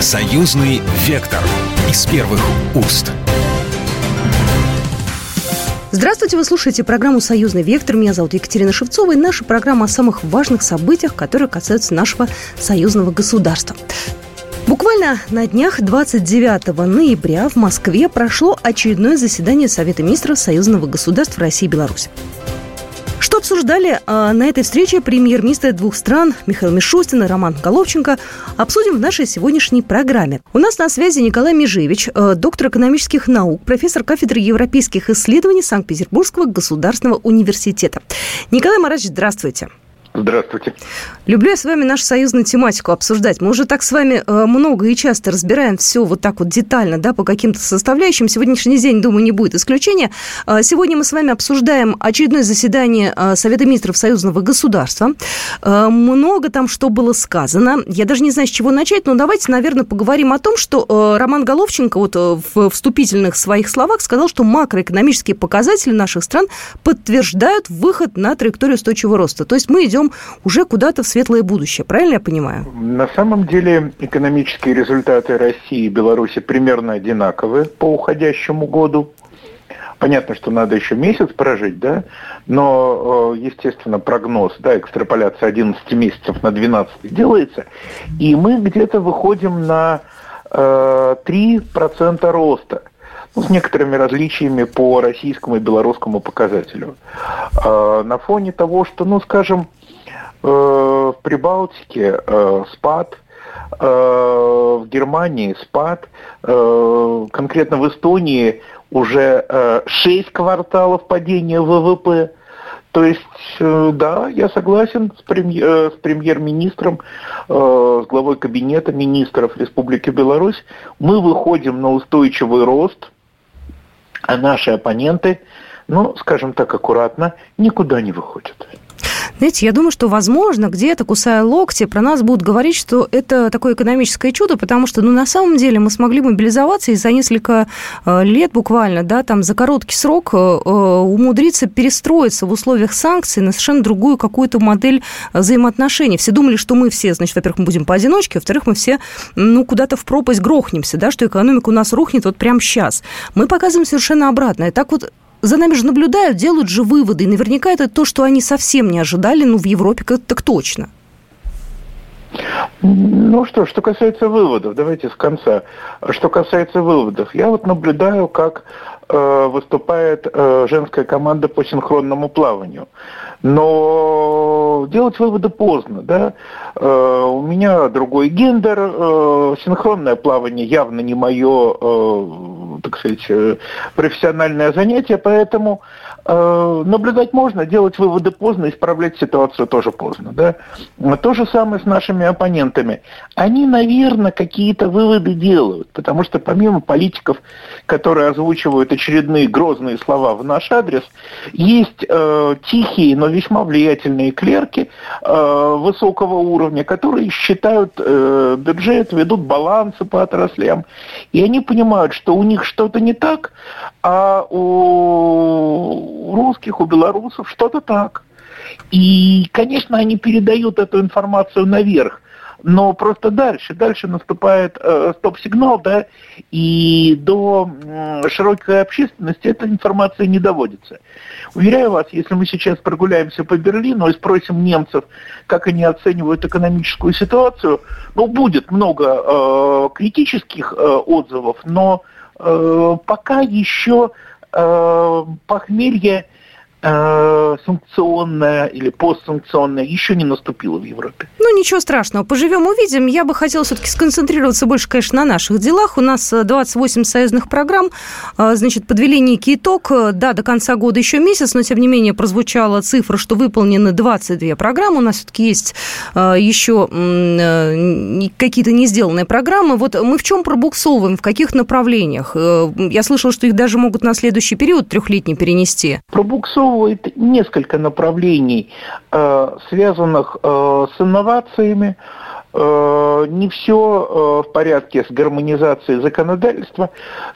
Союзный вектор из первых уст. Здравствуйте, вы слушаете программу «Союзный вектор». Меня зовут Екатерина Шевцова. И наша программа о самых важных событиях, которые касаются нашего союзного государства. Буквально на днях 29 ноября в Москве прошло очередное заседание Совета министров Союзного государства России и Беларуси. Обсуждали э, на этой встрече премьер-министры двух стран Михаил Мишустин и Роман Головченко, обсудим в нашей сегодняшней программе. У нас на связи Николай Межевич, э, доктор экономических наук, профессор кафедры европейских исследований Санкт-Петербургского государственного университета. Николай Маратович, здравствуйте. Здравствуйте. Люблю я с вами нашу союзную тематику обсуждать. Мы уже так с вами э, много и часто разбираем все вот так вот детально, да, по каким-то составляющим. Сегодняшний день, думаю, не будет исключения. Э, сегодня мы с вами обсуждаем очередное заседание э, Совета министров союзного государства. Много там что было сказано. Я даже не знаю, с чего начать, но давайте, наверное, поговорим о том, что Роман Головченко вот в вступительных своих словах сказал, что макроэкономические показатели наших стран подтверждают выход на траекторию устойчивого роста. То есть мы идем уже куда-то в светлое будущее. Правильно я понимаю? На самом деле экономические результаты России и Беларуси примерно одинаковые по уходящему году. Понятно, что надо еще месяц прожить, да, но, э, естественно, прогноз, да, экстраполяция 11 месяцев на 12 делается, и мы где-то выходим на 3% э, роста ну, с некоторыми различиями по российскому и белорусскому показателю. Э, на фоне того, что, ну, скажем, в Прибалтике э, спад, э, в Германии спад, конкретно в Эстонии уже 6 кварталов падения ВВП. То есть, да, я согласен с премьер-министром, с главой кабинета министров Республики Беларусь. Мы выходим на устойчивый рост, а наши оппоненты, ну, скажем так аккуратно, никуда не выходят. Знаете, я думаю, что, возможно, где-то, кусая локти, про нас будут говорить, что это такое экономическое чудо, потому что, ну, на самом деле мы смогли мобилизоваться и за несколько э, лет буквально, да, там, за короткий срок э, э, умудриться перестроиться в условиях санкций на совершенно другую какую-то модель взаимоотношений. Все думали, что мы все, значит, во-первых, мы будем поодиночке, во-вторых, мы все, ну, куда-то в пропасть грохнемся, да, что экономика у нас рухнет вот прямо сейчас. Мы показываем совершенно обратное. Так вот, за нами же наблюдают, делают же выводы. И наверняка это то, что они совсем не ожидали, ну, в Европе так точно. Ну что, что касается выводов, давайте с конца. Что касается выводов, я вот наблюдаю, как э, выступает э, женская команда по синхронному плаванию. Но делать выводы поздно, да. Э, у меня другой гендер, э, синхронное плавание явно не мое, э, так сказать, э, профессиональное занятие, поэтому Э, наблюдать можно, делать выводы поздно, исправлять ситуацию тоже поздно. Да? То же самое с нашими оппонентами. Они, наверное, какие-то выводы делают, потому что помимо политиков, которые озвучивают очередные грозные слова в наш адрес, есть э, тихие, но весьма влиятельные клерки э, высокого уровня, которые считают э, бюджет, ведут балансы по отраслям, и они понимают, что у них что-то не так, а у русских, у белорусов что-то так. И, конечно, они передают эту информацию наверх, но просто дальше, дальше наступает э, стоп-сигнал, да, и до э, широкой общественности эта информация не доводится. Уверяю вас, если мы сейчас прогуляемся по Берлину и спросим немцев, как они оценивают экономическую ситуацию, ну, будет много э, критических э, отзывов, но пока еще э, похмелье Э, санкционная или постсанкционная еще не наступила в Европе. Ну, ничего страшного, поживем, увидим. Я бы хотела все-таки сконцентрироваться больше, конечно, на наших делах. У нас 28 э, союзных программ, э, значит, подвели некий итог. Да, до конца года еще месяц, но, тем не менее, прозвучала цифра, что выполнены 22 программы. У нас все-таки есть еще какие-то не сделанные программы. Вот мы в чем пробуксовываем, в каких направлениях? Я слышала, что их даже могут на следующий период трехлетний перенести. Пробуксовываем обрисовывает несколько направлений, э, связанных э, с инновациями, э, не все в порядке с гармонизацией законодательства,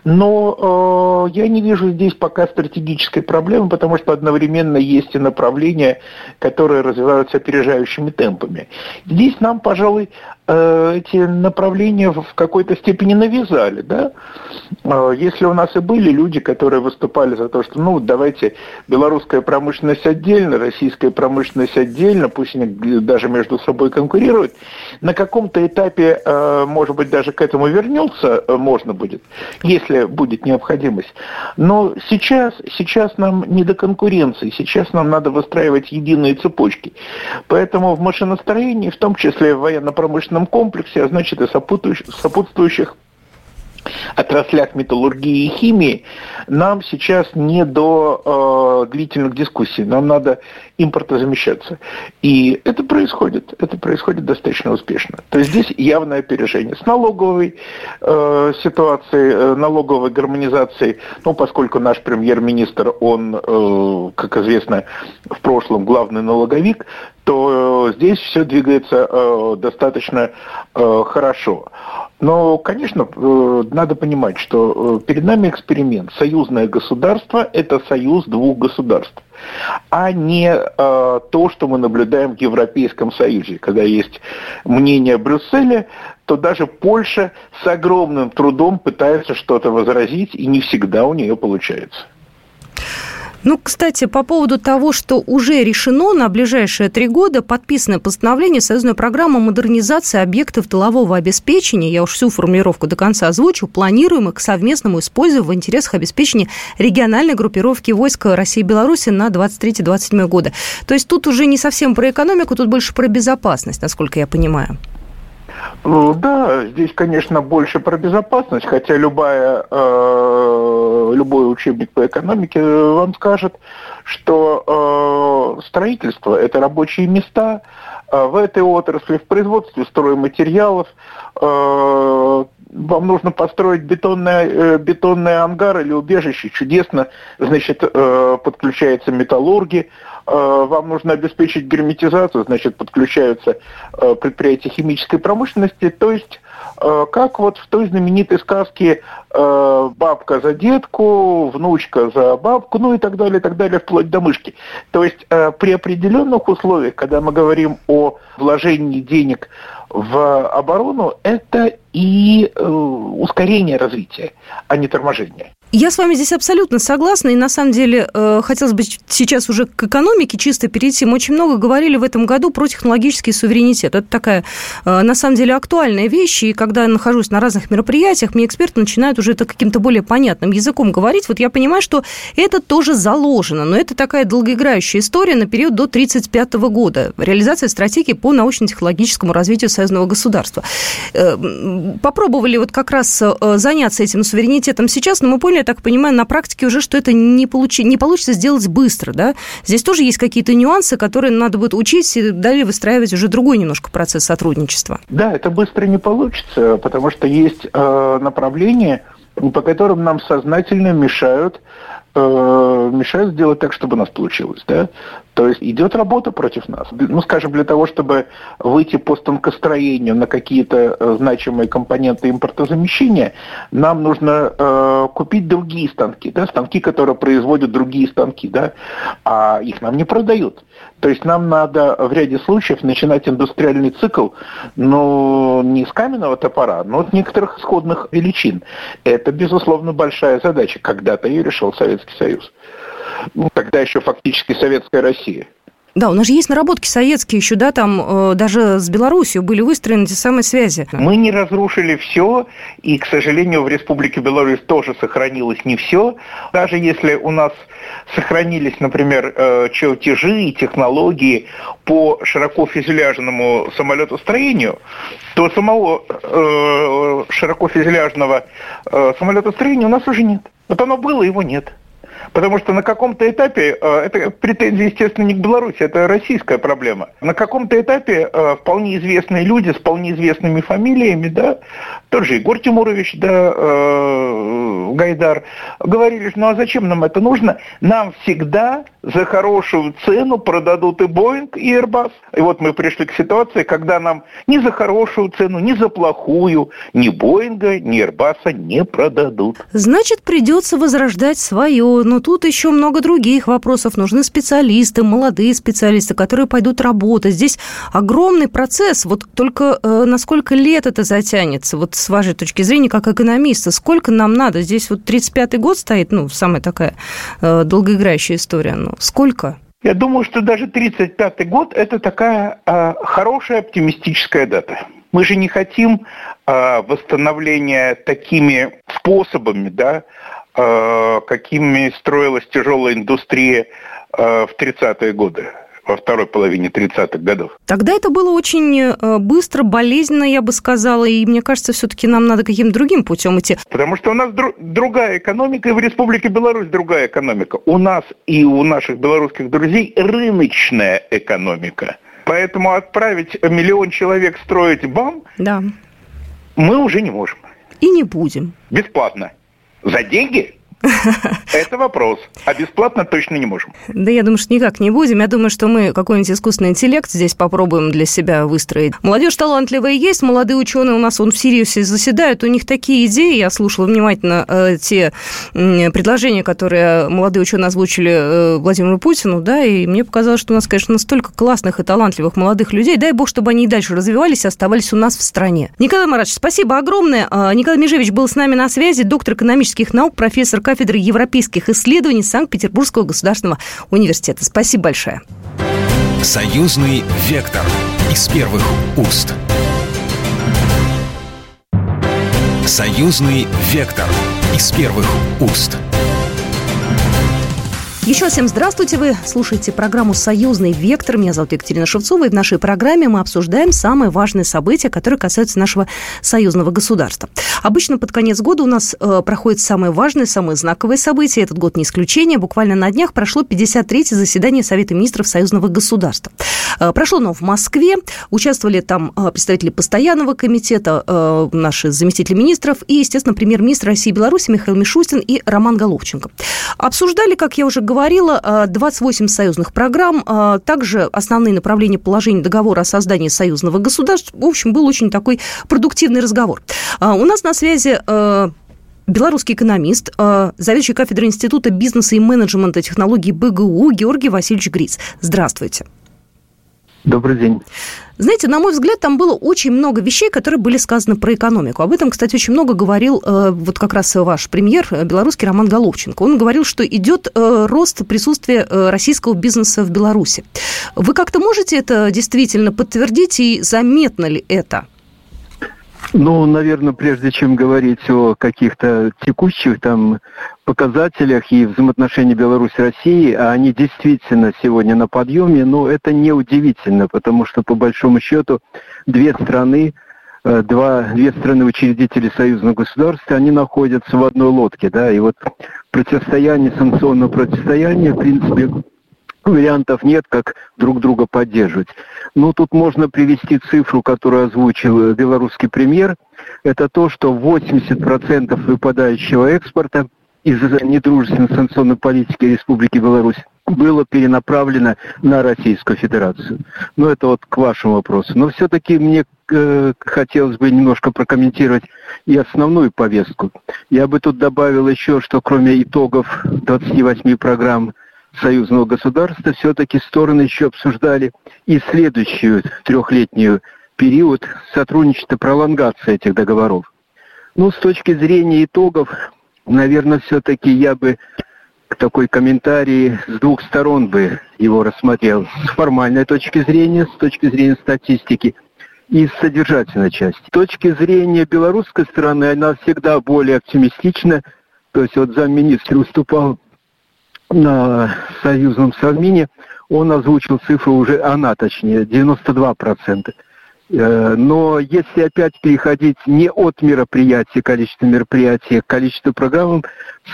но я не вижу здесь пока стратегической проблемы, потому что одновременно есть и направления, которые развиваются опережающими темпами. Здесь нам, пожалуй, эти направления в какой-то степени навязали, да. Э, если у нас и были люди, которые выступали за то, что, ну, давайте белорусская промышленность отдельно, российская промышленность отдельно, пусть они даже между собой конкурируют, на каком-то этапе, э, может быть, даже к этому вернется, э, можно будет, если будет необходимость. Но сейчас, сейчас нам не до конкуренции, сейчас нам надо выстраивать единые цепочки. Поэтому в машиностроении, в том числе в военно-промышленном комплексе, а значит и сопутствующих отраслях металлургии и химии, нам сейчас не до э, длительных дискуссий, нам надо импортозамещаться. И это происходит, это происходит достаточно успешно. То есть здесь явное опережение. С налоговой э, ситуацией, э, налоговой гармонизацией, ну, поскольку наш премьер-министр, он, э, как известно, в прошлом главный налоговик, то э, здесь все двигается э, достаточно э, хорошо. Но, конечно, э, надо понимать, что э, перед нами эксперимент. Союзное государство – это союз двух государств, а не э, то, что мы наблюдаем в Европейском Союзе. Когда есть мнение Брюсселя, то даже Польша с огромным трудом пытается что-то возразить, и не всегда у нее получается. Ну, кстати, по поводу того, что уже решено на ближайшие три года подписано постановление союзной программы модернизации объектов тылового обеспечения, я уж всю формулировку до конца озвучу, планируемых к совместному использованию в интересах обеспечения региональной группировки войск России и Беларуси на 23-27 годы. То есть тут уже не совсем про экономику, тут больше про безопасность, насколько я понимаю. Ну, да, здесь, конечно, больше про безопасность, хотя любая, э, любой учебник по экономике вам скажет, что э, строительство – это рабочие места, э, в этой отрасли, в производстве стройматериалов, э, вам нужно построить бетонный, э, бетонный ангар или убежище, чудесно, значит, э, подключаются металлурги, э, вам нужно обеспечить герметизацию, значит, подключаются предприятия химической промышленности, то есть как вот в той знаменитой сказке «Бабка за детку», «Внучка за бабку», ну и так далее, и так далее, вплоть до мышки. То есть при определенных условиях, когда мы говорим о вложении денег в оборону, это и э, ускорение развития, а не торможение. Я с вами здесь абсолютно согласна, и на самом деле э, хотелось бы сейчас уже к экономике чисто перейти. Мы очень много говорили в этом году про технологический суверенитет. Это такая, э, на самом деле, актуальная вещь, и когда я нахожусь на разных мероприятиях, мне эксперты начинают уже это каким-то более понятным языком говорить. Вот я понимаю, что это тоже заложено, но это такая долгоиграющая история на период до 1935 года. Реализация стратегии по научно-технологическому развитию союзного государства. Э, попробовали вот как раз заняться этим суверенитетом сейчас, но мы поняли, я так понимаю, на практике уже, что это не, получи, не получится сделать быстро, да? Здесь тоже есть какие-то нюансы, которые надо будет учить и далее выстраивать уже другой немножко процесс сотрудничества. Да, это быстро не получится, потому что есть э, направления, по которым нам сознательно мешают э, мешают сделать так, чтобы у нас получилось, да? То есть идет работа против нас. Ну, скажем, для того, чтобы выйти по станкостроению на какие-то э, значимые компоненты импортозамещения, нам нужно э, купить другие станки, да, станки, которые производят другие станки, да, а их нам не продают. То есть нам надо в ряде случаев начинать индустриальный цикл, ну, не с каменного топора, но от некоторых исходных величин. Это, безусловно, большая задача. Когда-то ее решил Советский Союз ну, тогда еще фактически Советская Россия. Да, у нас же есть наработки советские еще, да, там э, даже с Беларусью были выстроены те самые связи. Мы не разрушили все, и, к сожалению, в Республике Беларусь тоже сохранилось не все. Даже если у нас сохранились, например, э, чертежи и технологии по широко фюзеляжному самолетостроению, то самого э, широко фюзеляжного э, самолетостроения у нас уже нет. Вот оно было, его нет. Потому что на каком-то этапе, э, это претензии, естественно, не к Беларуси, это российская проблема. На каком-то этапе э, вполне известные люди с вполне известными фамилиями, да, тот же Егор Тимурович, да, э, Гайдар, говорили, ну а зачем нам это нужно? Нам всегда за хорошую цену продадут и Боинг, и Airbus. И вот мы пришли к ситуации, когда нам ни за хорошую цену, ни за плохую, ни Боинга, ни Airbus не продадут. Значит, придется возрождать свое. Но тут еще много других вопросов. Нужны специалисты, молодые специалисты, которые пойдут работать. Здесь огромный процесс. Вот только э, на сколько лет это затянется? Вот с вашей точки зрения, как экономиста, сколько нам надо? Здесь вот 35-й год стоит, ну, самая такая э, долгоиграющая история. Ну, сколько? Я думаю, что даже 35-й год – это такая э, хорошая оптимистическая дата. Мы же не хотим э, восстановления такими способами, да, э, какими строилась тяжелая индустрия э, в 30-е годы во второй половине 30-х годов. Тогда это было очень э, быстро, болезненно, я бы сказала, и мне кажется, все-таки нам надо каким-то другим путем идти. Потому что у нас дру- другая экономика, и в Республике Беларусь другая экономика. У нас и у наших белорусских друзей рыночная экономика. Поэтому отправить миллион человек строить БАМ да. мы уже не можем. И не будем. Бесплатно. За деньги? Это вопрос. А бесплатно точно не можем. Да я думаю, что никак не будем. Я думаю, что мы какой-нибудь искусственный интеллект здесь попробуем для себя выстроить. Молодежь талантливая есть, молодые ученые у нас он в Сириусе заседают, у них такие идеи. Я слушала внимательно э, те э, предложения, которые молодые ученые озвучили э, Владимиру Путину, да, и мне показалось, что у нас, конечно, настолько классных и талантливых молодых людей. Дай бог, чтобы они и дальше развивались и оставались у нас в стране. Николай Маратович, спасибо огромное. А, Николай Межевич был с нами на связи, доктор экономических наук, профессор кафедры европейских исследований Санкт-Петербургского государственного университета. Спасибо большое. Союзный вектор из первых уст. Союзный вектор из первых уст. Еще всем здравствуйте. Вы слушаете программу «Союзный вектор». Меня зовут Екатерина Шевцова. И в нашей программе мы обсуждаем самые важные события, которые касаются нашего союзного государства. Обычно под конец года у нас э, проходят самые важные, самые знаковые события. Этот год не исключение. Буквально на днях прошло 53-е заседание Совета министров союзного государства. Э, прошло оно в Москве. Участвовали там э, представители постоянного комитета, э, наши заместители министров и, естественно, премьер-министр России и Беларуси Михаил Мишустин и Роман Головченко. Обсуждали, как я уже говорила, говорила, 28 союзных программ, также основные направления положения договора о создании союзного государства. В общем, был очень такой продуктивный разговор. У нас на связи белорусский экономист, заведующий кафедрой Института бизнеса и менеджмента технологий БГУ Георгий Васильевич Гриц. Здравствуйте. Добрый день. Знаете, на мой взгляд, там было очень много вещей, которые были сказаны про экономику. Об этом, кстати, очень много говорил э, вот как раз ваш премьер, э, белорусский Роман Головченко. Он говорил, что идет э, рост присутствия российского бизнеса в Беларуси. Вы как-то можете это действительно подтвердить и заметно ли это? Ну, наверное, прежде чем говорить о каких-то текущих там показателях и взаимоотношениях Беларуси-России, а они действительно сегодня на подъеме, но это не удивительно, потому что, по большому счету, две страны, э, два, две страны учредители союзного государства, они находятся в одной лодке, да, и вот противостояние, санкционное противостояние, в принципе, вариантов нет, как друг друга поддерживать. Ну, тут можно привести цифру, которую озвучил белорусский премьер. Это то, что 80% выпадающего экспорта из-за недружественной санкционной политики Республики Беларусь было перенаправлено на Российскую Федерацию. Ну, это вот к вашему вопросу. Но все-таки мне э, хотелось бы немножко прокомментировать и основную повестку. Я бы тут добавил еще, что кроме итогов 28 программ союзного государства, все-таки стороны еще обсуждали и следующую трехлетнюю период сотрудничества, пролонгации этих договоров. Ну, с точки зрения итогов, наверное, все-таки я бы такой комментарий с двух сторон бы его рассмотрел. С формальной точки зрения, с точки зрения статистики и с содержательной части. С точки зрения белорусской стороны, она всегда более оптимистична. То есть вот замминистра выступал на союзном Совмине, он озвучил цифру уже, она точнее, 92%. Э, но если опять переходить не от мероприятия, количества мероприятий к количеству программ,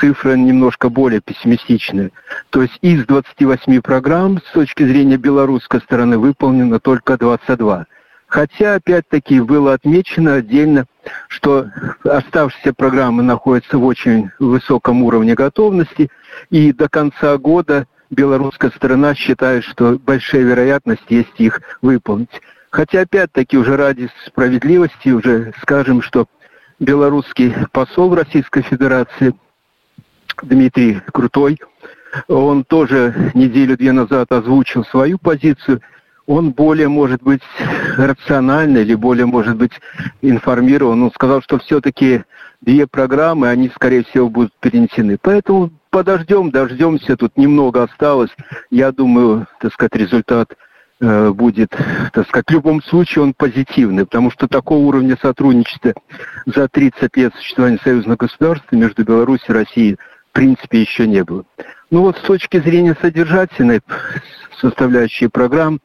цифра немножко более пессимистичная. То есть из 28 программ с точки зрения белорусской стороны выполнено только 22. Хотя, опять-таки, было отмечено отдельно, что оставшиеся программы находятся в очень высоком уровне готовности, и до конца года белорусская сторона считает, что большая вероятность есть их выполнить. Хотя, опять-таки, уже ради справедливости уже скажем, что белорусский посол Российской Федерации Дмитрий Крутой, он тоже неделю-две назад озвучил свою позицию. Он более, может быть, рациональный или более, может быть, информирован. Он сказал, что все-таки две программы, они, скорее всего, будут перенесены. Поэтому подождем, дождемся. Тут немного осталось. Я думаю, так сказать, результат – Э, будет, так сказать, в любом случае он позитивный, потому что такого уровня сотрудничества за 30 лет существования союзного государства между Беларусью и Россией в принципе еще не было. Ну вот с точки зрения содержательной составляющей программ,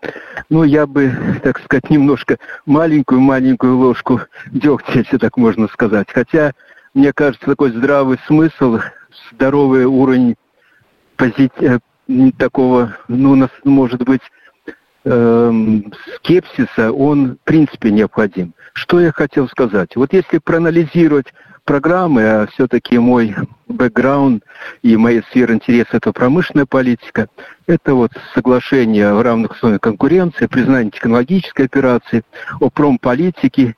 ну я бы, так сказать, немножко маленькую-маленькую ложку дегтя, если так можно сказать. Хотя, мне кажется, такой здравый смысл, здоровый уровень позит... Э, такого, ну, может быть, Эм, скепсиса, он в принципе необходим. Что я хотел сказать? Вот если проанализировать программы, а все-таки мой бэкграунд и моя сфера интереса – это промышленная политика, это вот соглашение в равных условиях конкуренции, признание технологической операции, о промполитике,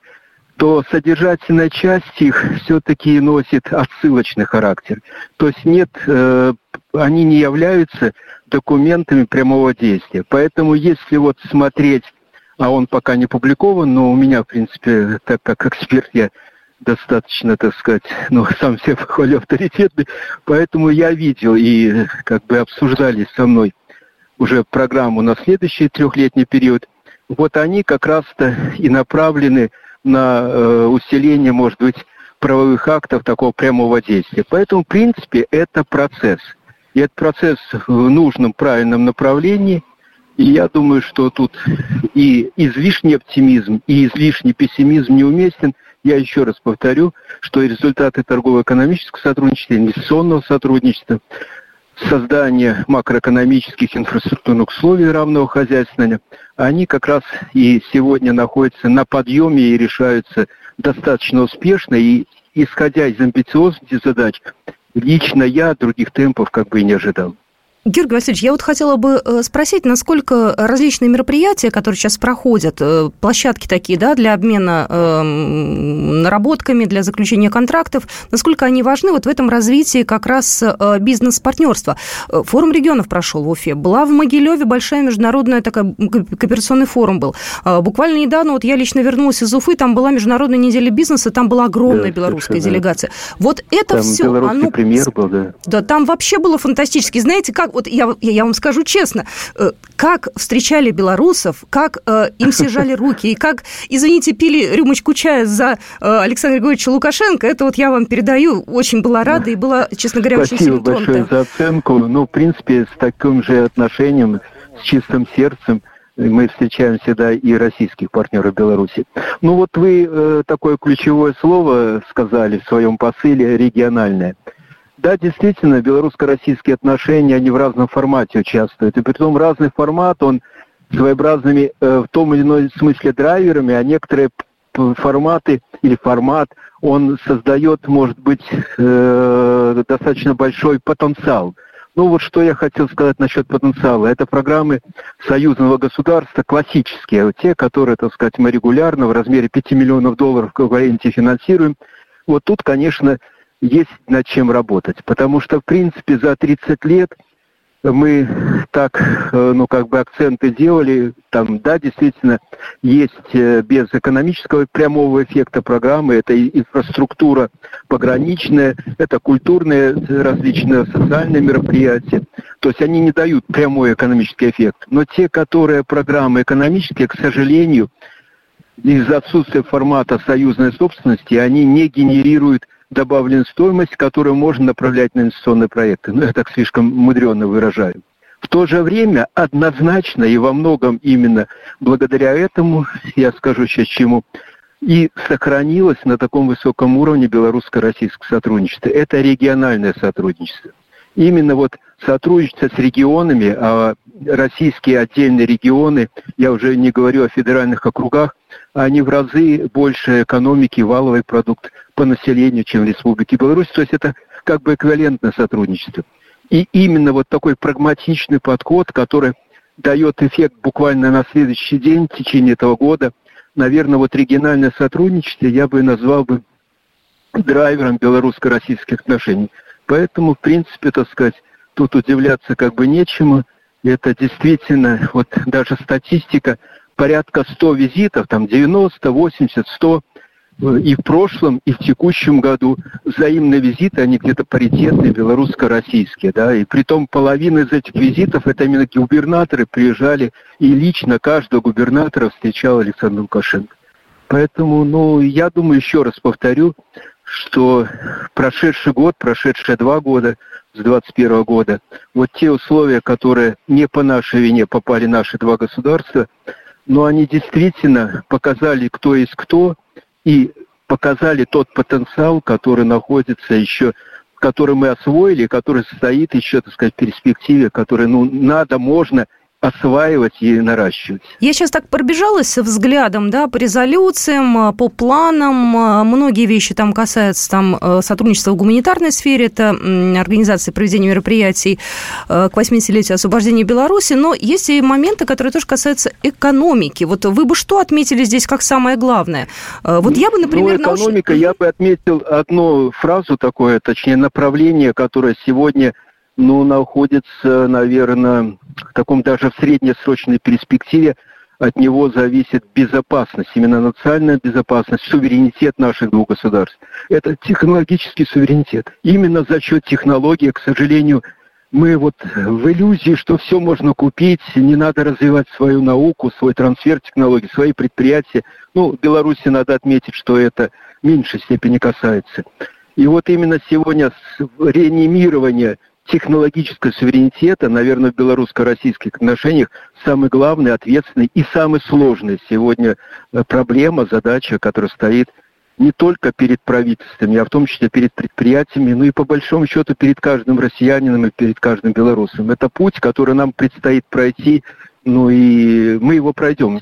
то содержательная часть их все-таки носит отсылочный характер. То есть нет, э, они не являются документами прямого действия. Поэтому если вот смотреть, а он пока не публикован, но у меня, в принципе, так как эксперт, я достаточно, так сказать, ну, сам себе похвалю авторитетный, поэтому я видел и как бы обсуждали со мной уже программу на следующий трехлетний период. Вот они как раз-то и направлены на э, усиление, может быть, правовых актов такого прямого действия. Поэтому, в принципе, это процесс – и этот процесс в нужном, правильном направлении. И я думаю, что тут и излишний оптимизм, и излишний пессимизм неуместен. Я еще раз повторю, что результаты торгово-экономического сотрудничества, инвестиционного сотрудничества, создания макроэкономических инфраструктурных условий равного хозяйствования, они как раз и сегодня находятся на подъеме и решаются достаточно успешно. И исходя из амбициозности задач, лично я других темпов как бы и не ожидал. Георгий Васильевич, я вот хотела бы э, спросить, насколько различные мероприятия, которые сейчас проходят, э, площадки такие, да, для обмена э, наработками, для заключения контрактов, насколько они важны вот в этом развитии как раз э, бизнес-партнерства. Форум регионов прошел в Уфе, была в Могилеве большая международная такая кооперационный форум был. Буквально недавно вот я лично вернулась из Уфы, там была международная неделя бизнеса, там была огромная да, белорусская делегация. Вот это там все, оно... премьер был, да. Да, там вообще было фантастически. Знаете, как вот я, я вам скажу честно, э, как встречали белорусов, как э, им все жали руки, и как, извините, пили рюмочку чая за э, Александра Григорьевича Лукашенко, это вот я вам передаю, очень была рада и была, честно говоря, Спасибо очень сильно тронута. большое за оценку. Ну, в принципе, с таким же отношением, с чистым сердцем, мы встречаем всегда и российских партнеров Беларуси. Ну вот вы э, такое ключевое слово сказали в своем посыле региональное. Да, действительно, белорусско-российские отношения, они в разном формате участвуют. И при том разный формат, он своеобразными э, в том или ином смысле драйверами, а некоторые форматы или формат, он создает, может быть, э, достаточно большой потенциал. Ну вот что я хотел сказать насчет потенциала. Это программы союзного государства классические, те, которые, так сказать, мы регулярно в размере 5 миллионов долларов в эквиваленте финансируем. Вот тут, конечно, есть над чем работать. Потому что, в принципе, за 30 лет мы так, э, ну, как бы акценты делали, там, да, действительно, есть э, без экономического прямого эффекта программы, это инфраструктура пограничная, это культурные различные социальные мероприятия, то есть они не дают прямой экономический эффект. Но те, которые программы экономические, к сожалению, из-за отсутствия формата союзной собственности, они не генерируют добавленную стоимость, которую можно направлять на инвестиционные проекты. Ну, я так слишком мудренно выражаю. В то же время однозначно и во многом именно благодаря этому, я скажу сейчас чему, и сохранилось на таком высоком уровне белорусско-российское сотрудничество. Это региональное сотрудничество. Именно вот сотрудничество с регионами, а российские отдельные регионы, я уже не говорю о федеральных округах, они в разы больше экономики, валовый продукт по населению, чем в Республике Беларусь. То есть это как бы эквивалентное сотрудничество. И именно вот такой прагматичный подход, который дает эффект буквально на следующий день в течение этого года, наверное, вот региональное сотрудничество я бы назвал бы драйвером белорусско-российских отношений. Поэтому, в принципе, так сказать, тут удивляться как бы нечему. Это действительно, вот даже статистика, порядка 100 визитов, там 90, 80, 100 и в прошлом, и в текущем году взаимные визиты, они где-то паритетные, белорусско-российские, да, и при том половина из этих визитов, это именно губернаторы приезжали, и лично каждого губернатора встречал Александр Лукашенко. Поэтому, ну, я думаю, еще раз повторю, что прошедший год, прошедшие два года, с 21 года, вот те условия, которые не по нашей вине попали наши два государства, но они действительно показали, кто есть кто, и показали тот потенциал, который находится еще, который мы освоили, который стоит еще, так сказать, в перспективе, который, ну, надо, можно осваивать и наращивать. Я сейчас так пробежалась взглядом, да, по резолюциям, по планам. Многие вещи там касаются там, э, сотрудничества в гуманитарной сфере, это организация проведения мероприятий э, к 80-летию освобождения Беларуси, но есть и моменты, которые тоже касаются экономики. Вот вы бы что отметили здесь как самое главное? Э, вот я бы, например... Ну, экономика, науч... я бы отметил одну фразу такое, точнее, направление, которое сегодня ну, находится, наверное, в таком даже в среднесрочной перспективе. От него зависит безопасность, именно национальная безопасность, суверенитет наших двух государств. Это технологический суверенитет. Именно за счет технологии, к сожалению, мы вот в иллюзии, что все можно купить, не надо развивать свою науку, свой трансфер технологий, свои предприятия. Ну, Беларуси надо отметить, что это в меньшей степени касается. И вот именно сегодня реанимирование технологического суверенитета, наверное, в белорусско-российских отношениях самый главный, ответственный и самый сложный сегодня э, проблема, задача, которая стоит не только перед правительствами, а в том числе перед предприятиями, ну и по большому счету перед каждым россиянином и перед каждым белорусом. Это путь, который нам предстоит пройти, ну и мы его пройдем.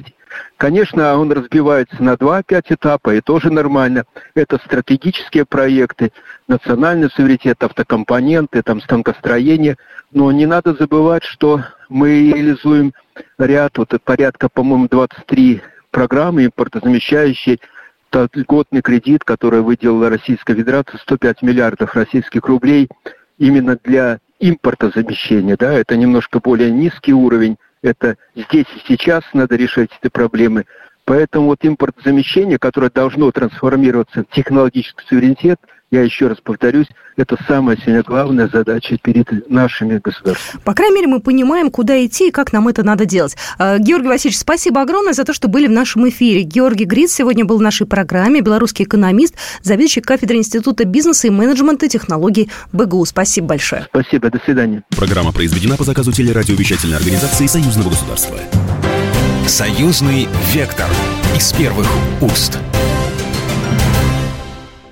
Конечно, он разбивается на два пять этапа, и тоже нормально. Это стратегические проекты, национальный суверенитет, автокомпоненты, там, станкостроение. Но не надо забывать, что мы реализуем ряд, вот порядка, по-моему, 23 программы импортозамещающие, тот льготный кредит, который выделила Российская Федерация, 105 миллиардов российских рублей именно для импортозамещения. Да, это немножко более низкий уровень это здесь и сейчас надо решать эти проблемы. Поэтому вот импортозамещение, которое должно трансформироваться в технологический суверенитет, я еще раз повторюсь, это самая сегодня главная задача перед нашими государствами. По крайней мере, мы понимаем, куда идти и как нам это надо делать. А, Георгий Васильевич, спасибо огромное за то, что были в нашем эфире. Георгий Гриц сегодня был в нашей программе, белорусский экономист, заведующий кафедрой Института бизнеса и менеджмента технологий БГУ. Спасибо большое. Спасибо, до свидания. Программа произведена по заказу телерадиовещательной организации Союзного государства. Союзный вектор из первых уст.